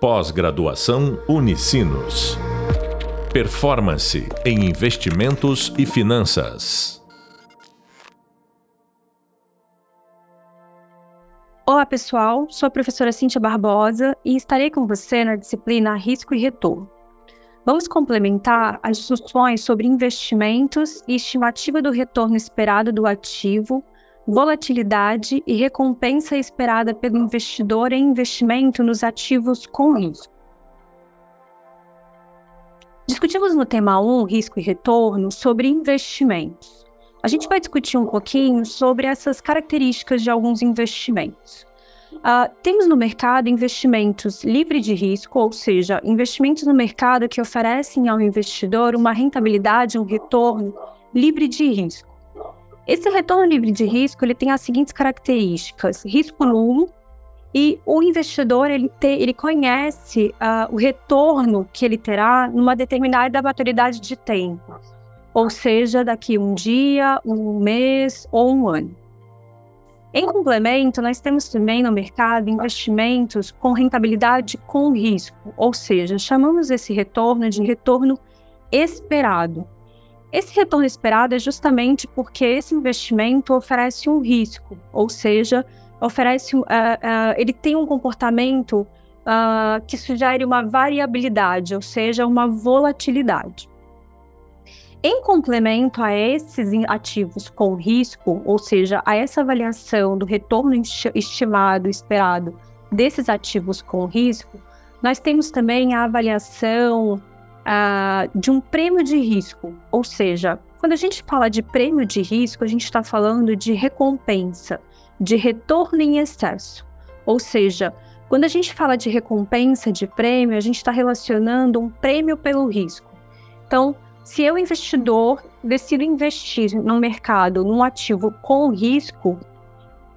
Pós-graduação Unicinos. Performance em investimentos e finanças. Olá, pessoal. Sou a professora Cíntia Barbosa e estarei com você na disciplina Risco e Retorno. Vamos complementar as discussões sobre investimentos e estimativa do retorno esperado do ativo volatilidade e recompensa esperada pelo investidor em investimento nos ativos com risco. Discutimos no tema 1, risco e retorno, sobre investimentos. A gente vai discutir um pouquinho sobre essas características de alguns investimentos. Uh, temos no mercado investimentos livre de risco, ou seja, investimentos no mercado que oferecem ao investidor uma rentabilidade, um retorno livre de risco. Esse retorno livre de risco ele tem as seguintes características: risco nulo, e o investidor ele, te, ele conhece uh, o retorno que ele terá numa determinada maturidade de tempo, ou seja, daqui um dia, um mês ou um ano. Em complemento, nós temos também no mercado investimentos com rentabilidade com risco, ou seja, chamamos esse retorno de retorno esperado. Esse retorno esperado é justamente porque esse investimento oferece um risco, ou seja, oferece, uh, uh, ele tem um comportamento uh, que sugere uma variabilidade, ou seja, uma volatilidade. Em complemento a esses ativos com risco, ou seja, a essa avaliação do retorno estimado, esperado desses ativos com risco, nós temos também a avaliação uh, de um prêmio de risco. Ou seja, quando a gente fala de prêmio de risco, a gente está falando de recompensa, de retorno em excesso. Ou seja, quando a gente fala de recompensa de prêmio, a gente está relacionando um prêmio pelo risco. Então, se eu, investidor, decido investir no mercado, num ativo com risco,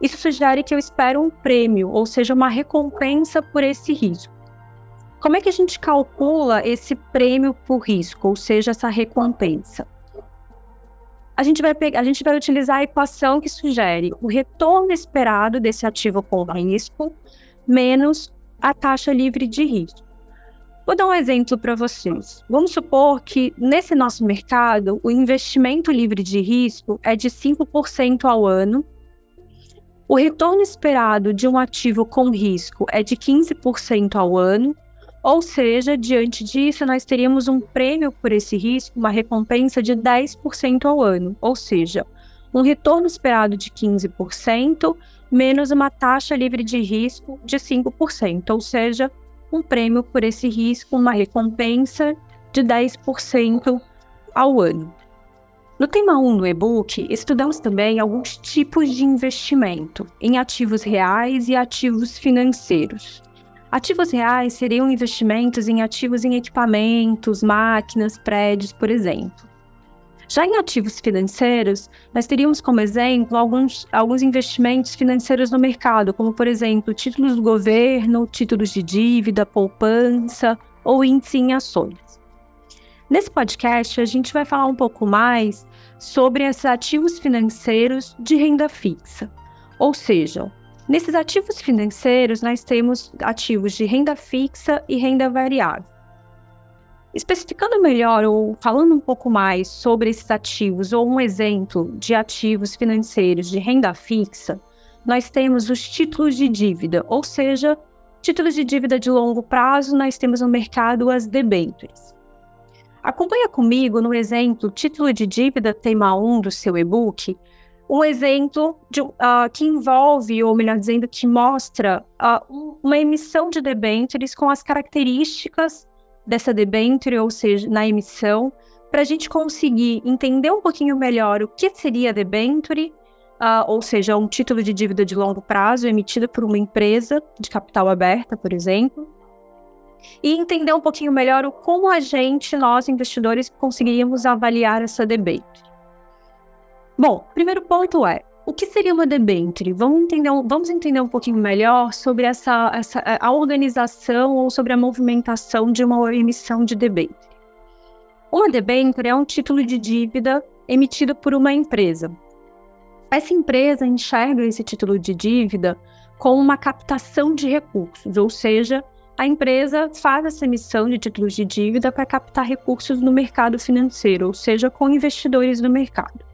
isso sugere que eu espero um prêmio, ou seja, uma recompensa por esse risco. Como é que a gente calcula esse prêmio por risco, ou seja, essa recompensa? A gente vai pegar, a gente vai utilizar a equação que sugere o retorno esperado desse ativo com risco menos a taxa livre de risco. Vou dar um exemplo para vocês. Vamos supor que nesse nosso mercado o investimento livre de risco é de 5% ao ano. O retorno esperado de um ativo com risco é de 15% ao ano ou seja, diante disso, nós teríamos um prêmio por esse risco, uma recompensa de 10% ao ano, ou seja, um retorno esperado de 15%, menos uma taxa livre de risco de 5%, ou seja, um prêmio por esse risco, uma recompensa de 10% ao ano. No tema 1 do e-book, estudamos também alguns tipos de investimento em ativos reais e ativos financeiros. Ativos reais seriam investimentos em ativos em equipamentos, máquinas, prédios, por exemplo. Já em ativos financeiros, nós teríamos como exemplo alguns, alguns investimentos financeiros no mercado, como, por exemplo, títulos do governo, títulos de dívida, poupança ou índice em ações. Nesse podcast, a gente vai falar um pouco mais sobre esses ativos financeiros de renda fixa, ou seja, Nesses ativos financeiros, nós temos ativos de renda fixa e renda variável. Especificando melhor ou falando um pouco mais sobre esses ativos ou um exemplo de ativos financeiros de renda fixa, nós temos os títulos de dívida, ou seja, títulos de dívida de longo prazo, nós temos no mercado as debêntures. Acompanha comigo no exemplo título de dívida tema 1 do seu e-book, um exemplo de, uh, que envolve, ou melhor dizendo, que mostra uh, uma emissão de debêntures com as características dessa debênture, ou seja, na emissão, para a gente conseguir entender um pouquinho melhor o que seria debênture, uh, ou seja, um título de dívida de longo prazo emitido por uma empresa de capital aberta, por exemplo, e entender um pouquinho melhor o como a gente, nós investidores, conseguiríamos avaliar essa debênture. Bom, primeiro ponto é, o que seria uma debênture? Vamos entender, vamos entender um pouquinho melhor sobre essa, essa, a organização ou sobre a movimentação de uma emissão de debênture. Uma debênture é um título de dívida emitido por uma empresa. Essa empresa enxerga esse título de dívida como uma captação de recursos, ou seja, a empresa faz essa emissão de títulos de dívida para captar recursos no mercado financeiro, ou seja, com investidores do mercado.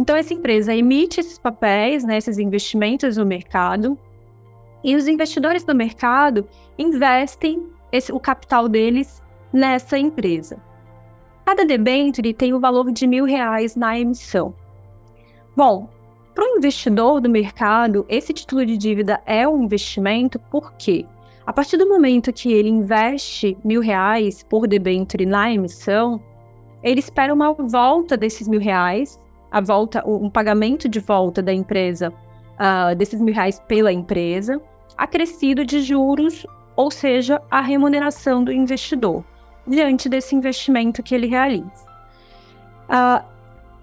Então, essa empresa emite esses papéis, né, esses investimentos no mercado, e os investidores do mercado investem esse, o capital deles nessa empresa. Cada debênture tem o valor de mil reais na emissão. Bom, para o investidor do mercado, esse título de dívida é um investimento porque, a partir do momento que ele investe mil reais por debênture na emissão, ele espera uma volta desses mil reais, a volta, um pagamento de volta da empresa uh, desses mil reais pela empresa, acrescido de juros, ou seja, a remuneração do investidor diante desse investimento que ele realiza. Uh,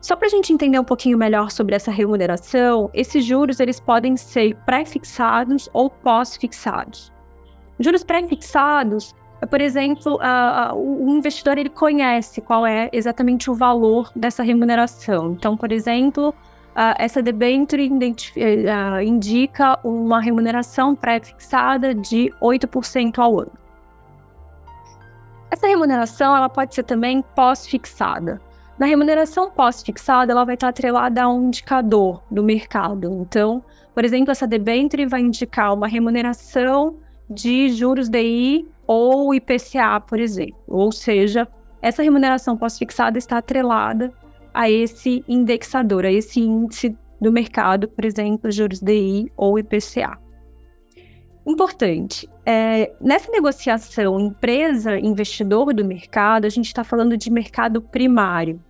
só para a gente entender um pouquinho melhor sobre essa remuneração, esses juros eles podem ser pré-fixados ou pós-fixados. Juros pré-fixados, por exemplo, uh, o investidor ele conhece qual é exatamente o valor dessa remuneração. Então, por exemplo, uh, essa debenture uh, indica uma remuneração pré-fixada de 8% ao ano. Essa remuneração ela pode ser também pós-fixada. Na remuneração pós-fixada, ela vai estar atrelada a um indicador do mercado. Então, por exemplo, essa debenture vai indicar uma remuneração de juros DI ou IPCA, por exemplo. Ou seja, essa remuneração pós-fixada está atrelada a esse indexador, a esse índice do mercado, por exemplo, juros DI ou IPCA. Importante, é, nessa negociação empresa-investidor do mercado, a gente está falando de mercado primário.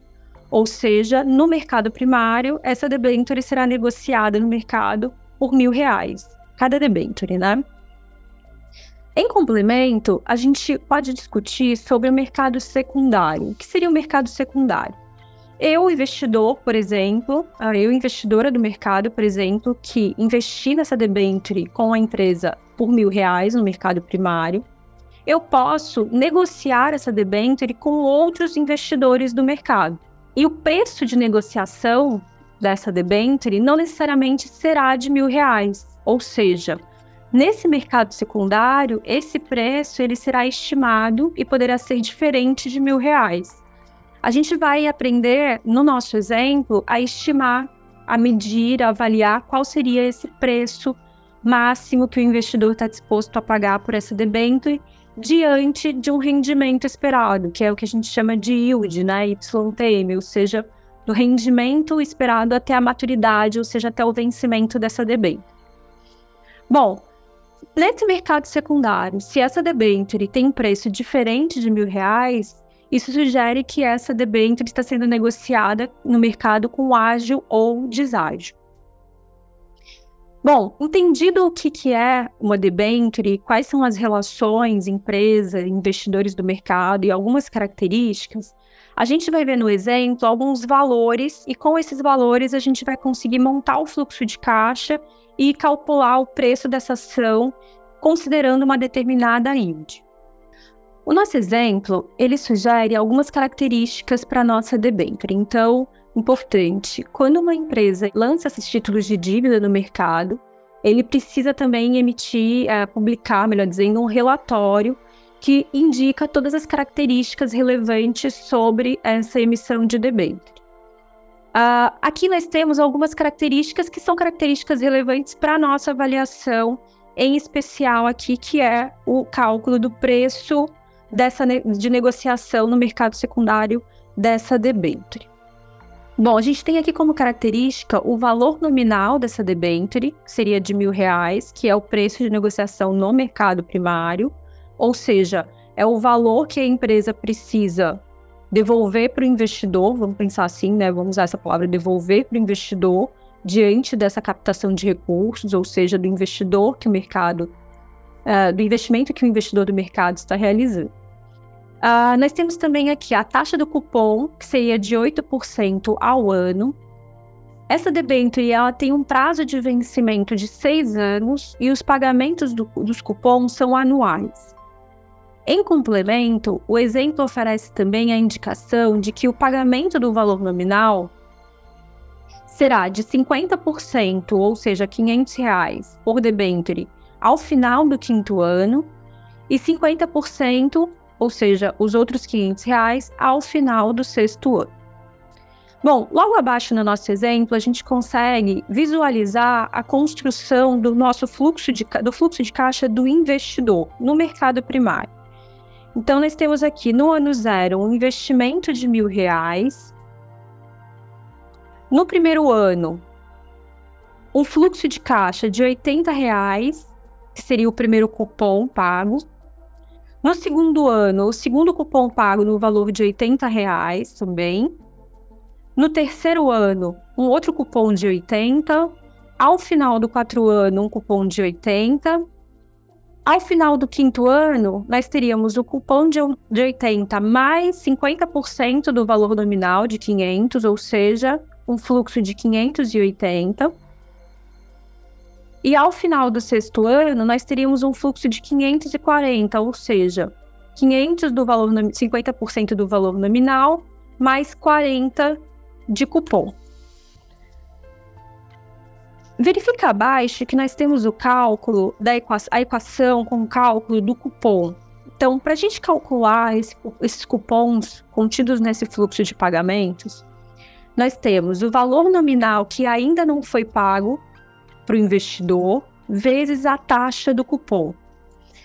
Ou seja, no mercado primário, essa debenture será negociada no mercado por mil reais, cada debenture, né? Em complemento, a gente pode discutir sobre o mercado secundário. O que seria o mercado secundário? Eu, investidor, por exemplo, eu, investidora do mercado, por exemplo, que investi nessa debenture com a empresa por mil reais no mercado primário, eu posso negociar essa debenture com outros investidores do mercado. E o preço de negociação dessa debenture não necessariamente será de mil reais. Ou seja, nesse mercado secundário, esse preço ele será estimado e poderá ser diferente de mil reais. A gente vai aprender, no nosso exemplo, a estimar, a medir, a avaliar qual seria esse preço máximo que o investidor está disposto a pagar por essa debênture diante de um rendimento esperado, que é o que a gente chama de yield, né, YTM, ou seja, do rendimento esperado até a maturidade, ou seja, até o vencimento dessa debênture. Bom, nesse mercado secundário, se essa debênture tem preço diferente de mil reais, isso sugere que essa debênture está sendo negociada no mercado com ágil ou deságio. Bom, entendido o que, que é uma debênture, quais são as relações empresa, investidores do mercado e algumas características, a gente vai ver no exemplo alguns valores e com esses valores a gente vai conseguir montar o fluxo de caixa e calcular o preço dessa ação considerando uma determinada yield. O nosso exemplo, ele sugere algumas características para a nossa debênture. Então, importante, quando uma empresa lança esses títulos de dívida no mercado, ele precisa também emitir, uh, publicar, melhor dizendo, um relatório que indica todas as características relevantes sobre essa emissão de debênture. Uh, aqui nós temos algumas características que são características relevantes para a nossa avaliação, em especial aqui, que é o cálculo do preço dessa de negociação no mercado secundário dessa debênture. Bom, a gente tem aqui como característica o valor nominal dessa debênture, que seria de mil reais, que é o preço de negociação no mercado primário, ou seja, é o valor que a empresa precisa devolver para o investidor, vamos pensar assim, né? Vamos usar essa palavra, devolver para o investidor diante dessa captação de recursos, ou seja, do investidor que o mercado uh, do investimento que o investidor do mercado está realizando. Uh, nós temos também aqui a taxa do cupom, que seria de 8% ao ano. Essa debênture ela tem um prazo de vencimento de seis anos e os pagamentos do, dos cupons são anuais. Em complemento, o exemplo oferece também a indicação de que o pagamento do valor nominal será de 50%, ou seja, 500 reais por debênture ao final do quinto ano e 50%, ou seja, os outros 500 reais, ao final do sexto ano. Bom, logo abaixo no nosso exemplo, a gente consegue visualizar a construção do nosso fluxo de, do fluxo de caixa do investidor no mercado primário. Então, nós temos aqui no ano zero um investimento de mil reais. No primeiro ano, um fluxo de caixa de 80 reais, que seria o primeiro cupom pago. No segundo ano, o segundo cupom pago no valor de 80 reais também. No terceiro ano, um outro cupom de 80. Ao final do quatro ano, um cupom de 80. Ao final do quinto ano, nós teríamos o cupom de, de 80 mais 50% do valor nominal de 500, ou seja, um fluxo de 580. E ao final do sexto ano, nós teríamos um fluxo de 540, ou seja, 500 do valor 50% do valor nominal mais 40 de cupom. Verifica abaixo que nós temos o cálculo da equação, a equação com o cálculo do cupom. Então, para a gente calcular esse, esses cupons contidos nesse fluxo de pagamentos, nós temos o valor nominal que ainda não foi pago para o investidor, vezes a taxa do cupom.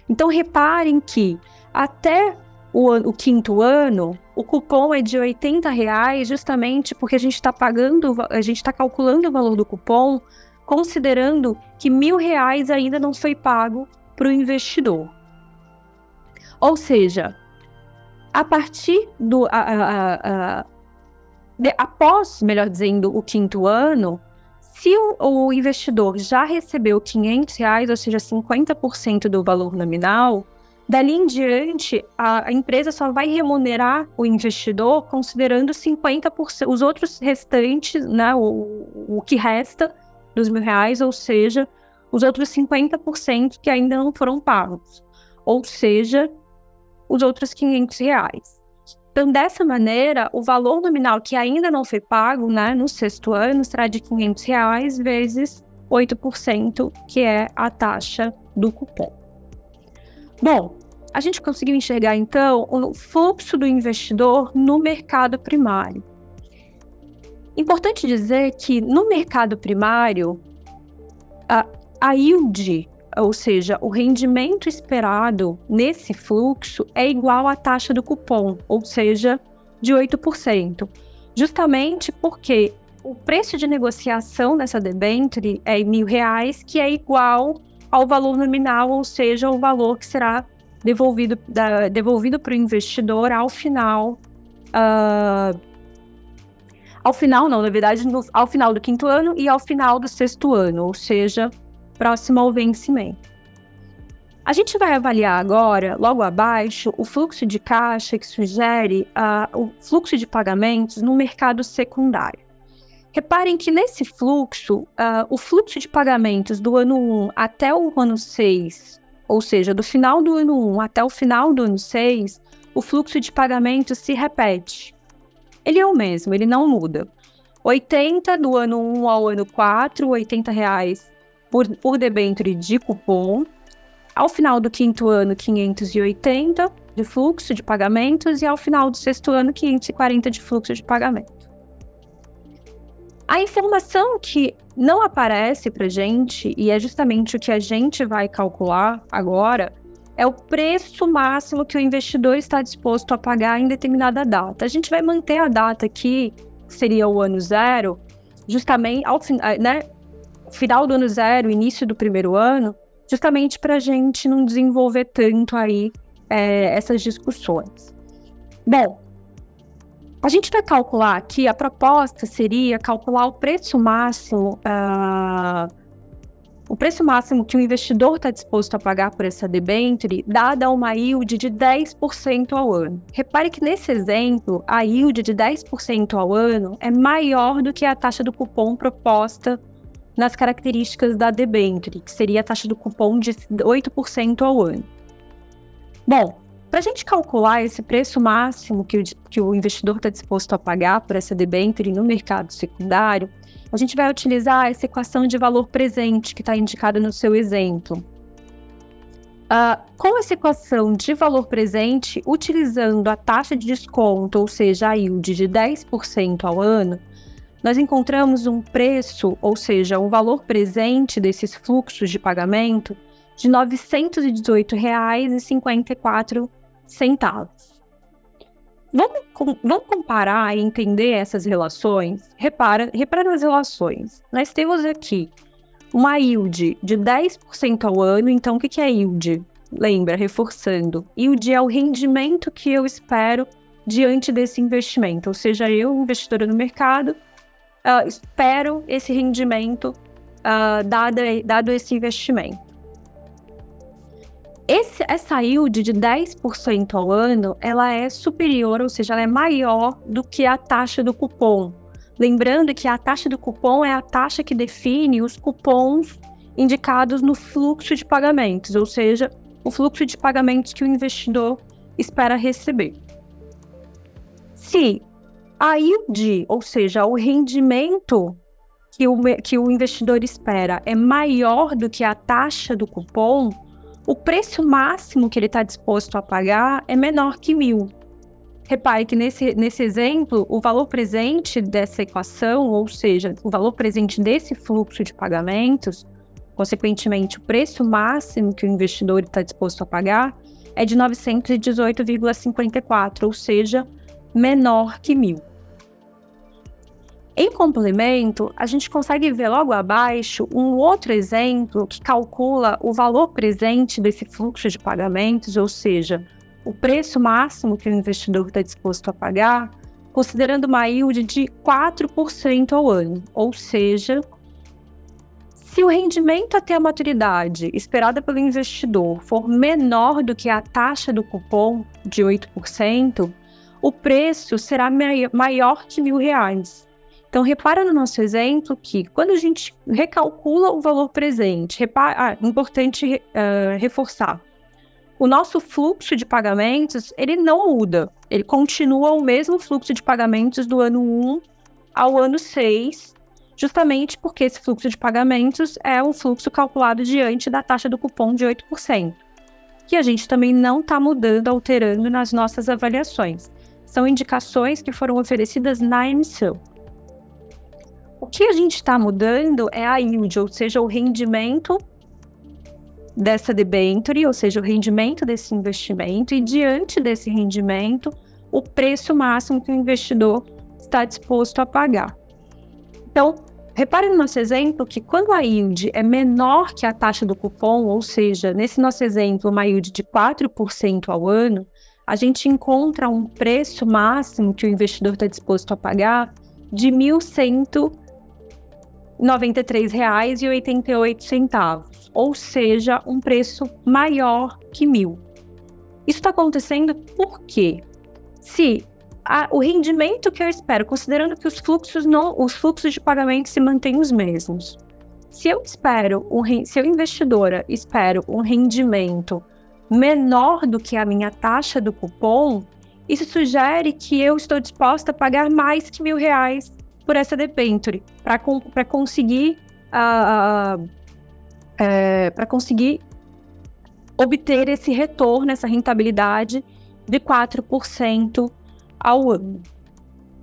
Então, reparem que até o, o quinto ano, o cupom é de 80 reais, justamente porque a gente está pagando, a gente está calculando o valor do cupom, considerando que mil reais ainda não foi pago para o investidor. Ou seja, a partir do. A, a, a, de, após, melhor dizendo, o quinto ano, se o, o investidor já recebeu 500 reais, ou seja, 50% do valor nominal, dali em diante a, empresa só vai remunerar o investidor considerando 50%, os outros restantes, né, o, o que resta dos mil reais, ou seja, os outros 50% que ainda não foram pagos, ou seja, os outros 500 reais. Então, dessa maneira, o valor nominal que ainda não foi pago né, no sexto ano será de 500 reais vezes 8%, que é a taxa do cupom. Bom, a gente conseguiu enxergar então o fluxo do investidor no mercado primário. Importante dizer que no mercado primário, a, a yield ou seja, o rendimento esperado nesse fluxo é igual à taxa do cupom, ou seja, de 8%. Justamente porque o preço de negociação dessa debênture é mil reais, que é igual ao valor nominal, ou seja, o valor que será devolvido para o investidor ao final. Uh, ao final, não, na verdade, no, ao final do quinto ano e ao final do sexto ano, ou seja, próximo ao vencimento. A gente vai avaliar agora, logo abaixo, o fluxo de caixa que sugere uh, o fluxo de pagamentos no mercado secundário. Reparem que nesse fluxo, uh, o fluxo de pagamentos do ano 1 até o ano 6, ou seja, do final do ano 1 até o final do ano 6, o fluxo de pagamentos se repete. Ele é o mesmo, ele não muda. 80 do ano 1 ao ano 4, 80 reais por, por debênture de cupom. Ao final do quinto ano, 580 de fluxo de pagamentos e ao final do sexto ano, 540 de fluxo de pagamento. A informação que não aparece para gente, e é justamente o que a gente vai calcular agora, é o preço máximo que o investidor está disposto a pagar em determinada data. A gente vai manter a data aqui, que seria o ano zero, justamente ao, né, final do ano zero, início do primeiro ano, justamente para a gente não desenvolver tanto aí é, essas discussões. Bom, a gente vai calcular aqui, a proposta seria calcular o preço máximo, uh, o preço máximo que o investidor está disposto a pagar por essa debenture, dada uma yield de 10% ao ano. Repare que nesse exemplo, a yield de 10% ao ano é maior do que a taxa do cupom proposta nas características da debenture, que seria a taxa do cupom de 8% ao ano. Bom, para a gente calcular esse preço máximo que o, que o investidor está disposto a pagar por essa debenture no mercado secundário, a gente vai utilizar essa equação de valor presente que está indicada no seu exemplo. Uh, com essa equação de valor presente, utilizando a taxa de desconto, ou seja, a yield de 10% ao ano, nós encontramos um preço, ou seja, um valor presente desses fluxos de pagamento de R$ 918,54. Vamos, vamos comparar e entender essas relações? Repara, repara nas relações. Nós temos aqui uma yield de 10% ao ano. Então, o que é yield? Lembra, reforçando. Yield é o rendimento que eu espero diante desse investimento. Ou seja, eu, investidora no mercado, uh, espero esse rendimento uh, dado, dado esse investimento. Esse, essa yield de 10% ao ano, ela é superior, ou seja, ela é maior do que a taxa do cupom, Lembrando que a taxa do cupom é a taxa que define os cupons indicados no fluxo de pagamentos, ou seja, o fluxo de pagamentos que o investidor espera receber. Se a yield, ou seja, o rendimento que o, que o investidor espera é maior do que a taxa do cupom, o preço máximo que ele está disposto a pagar é menor que mil. Repare que nesse, nesse exemplo, o valor presente dessa equação, ou seja, o valor presente desse fluxo de pagamentos, consequentemente, o preço máximo que o investidor está disposto a pagar é de 918,54, ou seja, menor que mil. Em complemento, a gente consegue ver logo abaixo um outro exemplo que calcula o valor presente desse fluxo de pagamentos, ou seja, o preço máximo que o investidor está disposto a pagar, considerando uma yield de 4% ao ano. Ou seja, se o rendimento até a maturidade esperada pelo investidor for menor do que a taxa do cupom de 8%, o preço será maior que mil reais. Então, repara no nosso exemplo que quando a gente recalcula o valor presente, repara, ah, importante uh, reforçar, o nosso fluxo de pagamentos, ele não muda. Ele continua o mesmo fluxo de pagamentos do ano 1 ao ano 6, justamente porque esse fluxo de pagamentos é um fluxo calculado diante da taxa do cupom de 8%, que a gente também não está mudando, alterando nas nossas avaliações. São indicações que foram oferecidas na emissão. O que a gente está mudando é a yield, ou seja, o rendimento dessa debenture, ou seja, o rendimento desse investimento, e diante desse rendimento, o preço máximo que o investidor está disposto a pagar. Então, repare no nosso exemplo que quando a yield é menor que a taxa do cupom, ou seja, nesse nosso exemplo, uma yield de 4% ao ano, a gente encontra um preço máximo que o investidor está disposto a pagar de R$ 1.100 R$ 93,88, ou seja, um preço maior que mil. Isso está acontecendo porque se a, o rendimento que eu espero, considerando que os fluxos não, os fluxos de pagamento se mantêm os mesmos, se eu espero, um, se eu investidora espero um rendimento menor do que a minha taxa do cupom, isso sugere que eu estou disposta a pagar mais que mil reais por essa debenture, para conseguir uh, uh, é, para conseguir obter esse retorno, essa rentabilidade de 4% ao ano.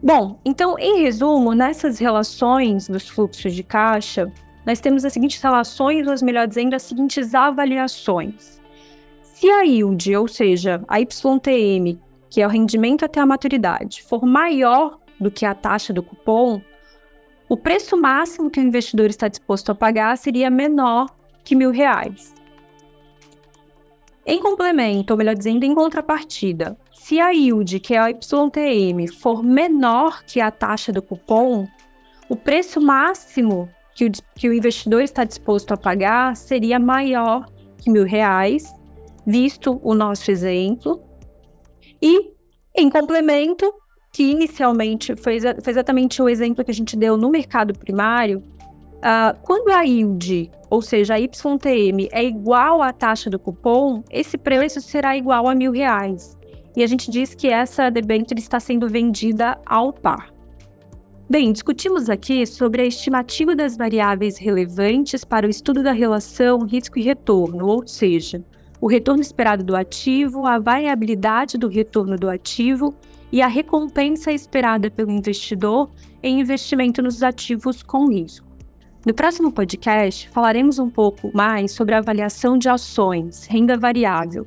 Bom, então, em resumo, nessas relações dos fluxos de caixa, nós temos as seguintes relações, ou melhor dizendo, as seguintes avaliações. Se a yield, ou seja, a YTM, que é o rendimento até a maturidade, for maior do que a taxa do cupom, o preço máximo que o investidor está disposto a pagar seria menor que mil reais. Em complemento, ou melhor dizendo, em contrapartida, se a yield, que é a YTM, for menor que a taxa do cupom, o preço máximo que o, que o investidor está disposto a pagar seria maior que mil reais, visto o nosso exemplo. E, em complemento, que inicialmente foi, foi exatamente o exemplo que a gente deu no mercado primário, uh, quando a yield, ou seja, a YTM, é igual à taxa do cupom, esse preço será igual a mil reais. E a gente diz que essa debênture está sendo vendida ao par. Bem, discutimos aqui sobre a estimativa das variáveis relevantes para o estudo da relação risco e retorno, ou seja, o retorno esperado do ativo, a variabilidade do retorno do ativo e a recompensa esperada pelo investidor em investimento nos ativos com risco. No próximo podcast, falaremos um pouco mais sobre a avaliação de ações, renda variável.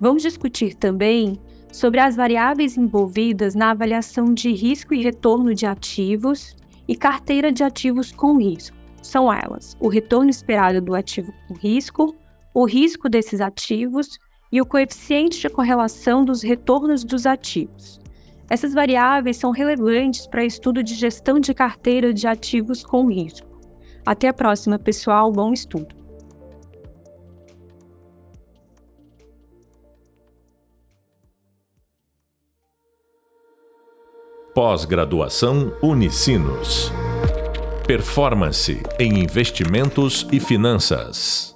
Vamos discutir também sobre as variáveis envolvidas na avaliação de risco e retorno de ativos e carteira de ativos com risco. São elas: o retorno esperado do ativo com risco, o risco desses ativos e o coeficiente de correlação dos retornos dos ativos. Essas variáveis são relevantes para estudo de gestão de carteira de ativos com risco. Até a próxima, pessoal. Bom estudo! Pós-graduação Unicinos. Performance em investimentos e finanças.